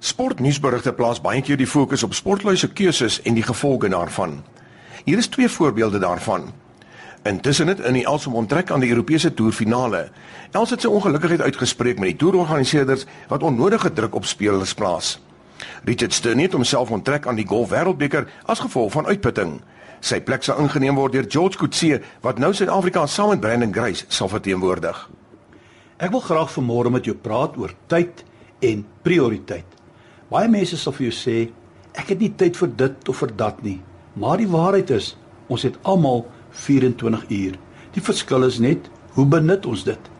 Sportnuusberigte plaas baie keer die fokus op sportluise keuses en die gevolge daarvan. Hier is twee voorbeelde daarvan. Intussen het in die Elsom onttrek aan die Europese toer finale. Els het sy ongelukkigheid uitgespreek met die toerorganiseerders wat onnodige druk op spelers plaas. Richard Stern het homself onttrek aan die Golf Wêreldbeker as gevolg van uitputting. Sy plek sal ingeneem word deur George Coetzee wat nou Suid-Afrika saam met Brandon Grace sal verteenwoordig. Ek wil graag vanmôre met jou praat oor tyd en prioriteit. Baie mense sal vir jou sê ek het nie tyd vir dit of vir dat nie. Maar die waarheid is, ons het almal 24 uur. Die verskil is net hoe benut ons dit.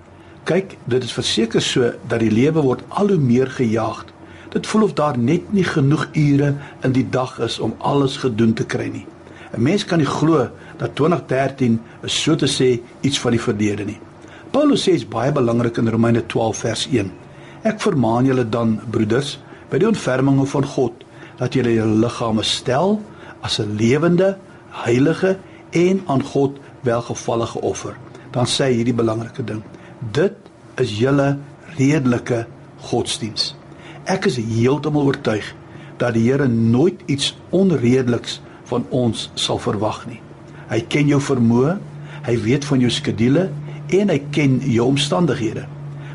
Kyk, dit is verseker so dat die lewe word al hoe meer gejaag. Dit voel of daar net nie genoeg ure in die dag is om alles gedoen te kry nie. 'n Mens kan nie glo dat 2013 is so te sê iets van die verlede nie. Paulus sê dit is baie belangrik in Romeine 12 vers 1. Ek vermaan julle dan broeders by die ontferminge van God dat julle julle liggame stel as 'n lewende, heilige en aan God welgevallige offer. Dan sê hy hierdie belangrike ding. Dit is julle redelike godsdiens. Ek is heeltemal oortuig dat die Here nooit iets onredeliks van ons sal verwag nie. Hy ken jou vermoë, hy weet van jou skedules en hy ken jou omstandighede.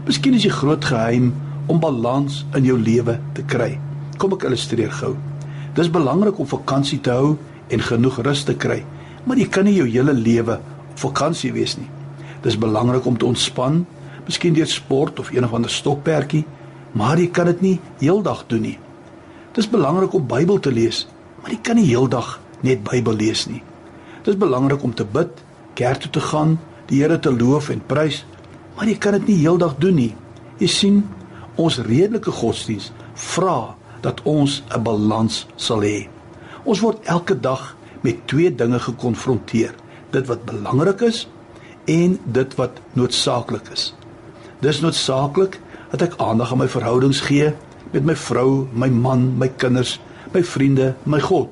Miskien is die groot geheim om balans in jou lewe te kry. Kom ek illustreer gou. Dis belangrik om vakansie te hou en genoeg rus te kry maar jy kan nie jou hele lewe op vakansie wees nie. Dis belangrik om te ontspan, miskien deur sport of een of ander stokperdjie, maar jy kan dit nie heeldag doen nie. Dis belangrik om Bybel te lees, maar jy kan nie heeldag net Bybel lees nie. Dis belangrik om te bid, kerk toe te gaan, die Here te loof en prys, maar jy kan dit nie heeldag doen nie. Jy sien, ons redelike godsdiens vra dat ons 'n balans sal hê. Ons word elke dag met twee dinge gekonfronteer: dit wat belangrik is en dit wat noodsaaklik is. Dis noodsaaklik dat ek aandag aan my verhoudings gee met my vrou, my man, my kinders, my vriende, my God.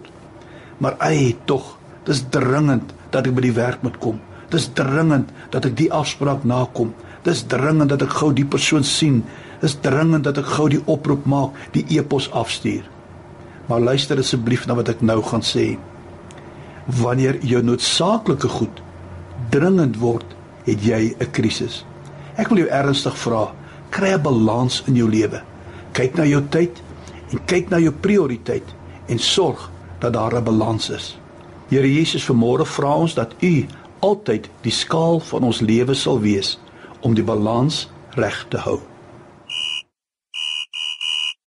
Maar ai, tog, dis dringend dat ek by die werk moet kom. Dis dringend dat ek die afspraak nakom. Dis dringend dat ek gou die persoon sien. Dis dringend dat ek gou die oproep maak, die e-pos afstuur. Maar luister asseblief na wat ek nou gaan sê wanneer jou noodsaaklike goed dringend word, het jy 'n krisis. Ek wil jou ernstig vra, kry 'n balans in jou lewe. Kyk na jou tyd en kyk na jou prioriteit en sorg dat daar 'n balans is. Here Jesus, vanmôre vra ons dat U altyd die skaal van ons lewe sal wees om die balans reg te hou.